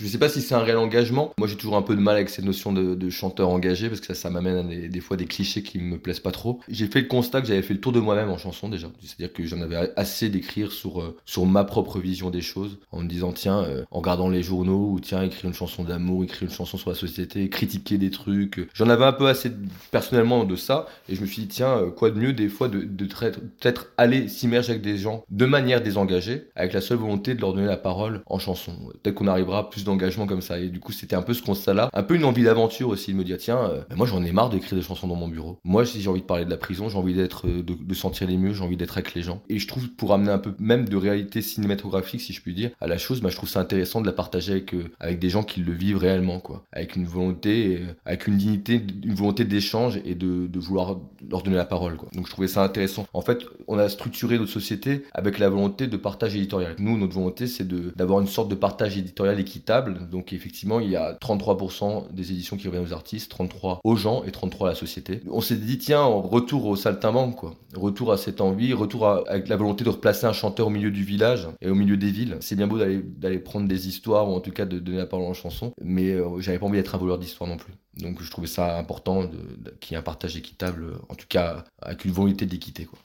Je sais pas si c'est un réel engagement. Moi, j'ai toujours un peu de mal avec cette notion de, chanteur engagé parce que ça, ça m'amène à des, fois des clichés qui me plaisent pas trop. J'ai fait le constat que j'avais fait le tour de moi-même en chanson déjà. C'est-à-dire que j'en avais assez d'écrire sur, euh, sur ma propre vision des choses en me disant, tiens, euh, en regardant les journaux ou tiens, écrire une chanson d'amour, écrire une chanson sur la société, critiquer des trucs. J'en avais un peu assez personnellement de ça et je me suis dit, tiens, euh, quoi de mieux des fois de, de peut-être aller s'immerger avec des gens de manière désengagée avec la seule volonté de leur donner la parole en chanson. Peut-être qu'on arrivera plus d'engagement comme ça. Et du coup, c'était un peu ce constat-là, un peu une envie d'aventure aussi, de me dire tiens, euh, moi j'en ai marre d'écrire des chansons dans mon bureau. Moi, si j'ai envie de parler de la prison, j'ai envie d'être, euh, de, sentir les mieux, j'ai envie d'être avec les gens. Et je trouve pour amener un peu même de réalité cinématographique, si je puis dire, à la chose, bah, je trouve ça intéressant de la partager avec euh, avec des gens qui le vivent réellement, quoi, avec une volonté, avec une dignité, une volonté d'échange et de, de vouloir leur donner la parole, quoi. Donc je trouvais ça intéressant. En fait, on a structuré notre société avec la volonté de partage éditorial. Nous, notre volonté, c'est d'avoir une sorte de partage éditorial équitable. Donc effectivement, il y a 33% des éditions qui reviennent aux artistes, 33 aux gens et 33 à la société. On s'est dit, tiens, retour au saltimbanque, quoi. Retour à cette envie, retour avec la volonté de replacer un chanteur au milieu du village et au milieu des villes. C'est bien beau d'aller, d'aller prendre des histoires ou en tout cas de donner la parole en chanson, mais euh, j'avais pas envie d'être un voleur d'histoire non plus. Donc je trouvais ça important qu'il y ait un partage équitable, en tout cas avec une volonté d'équité. Quoi.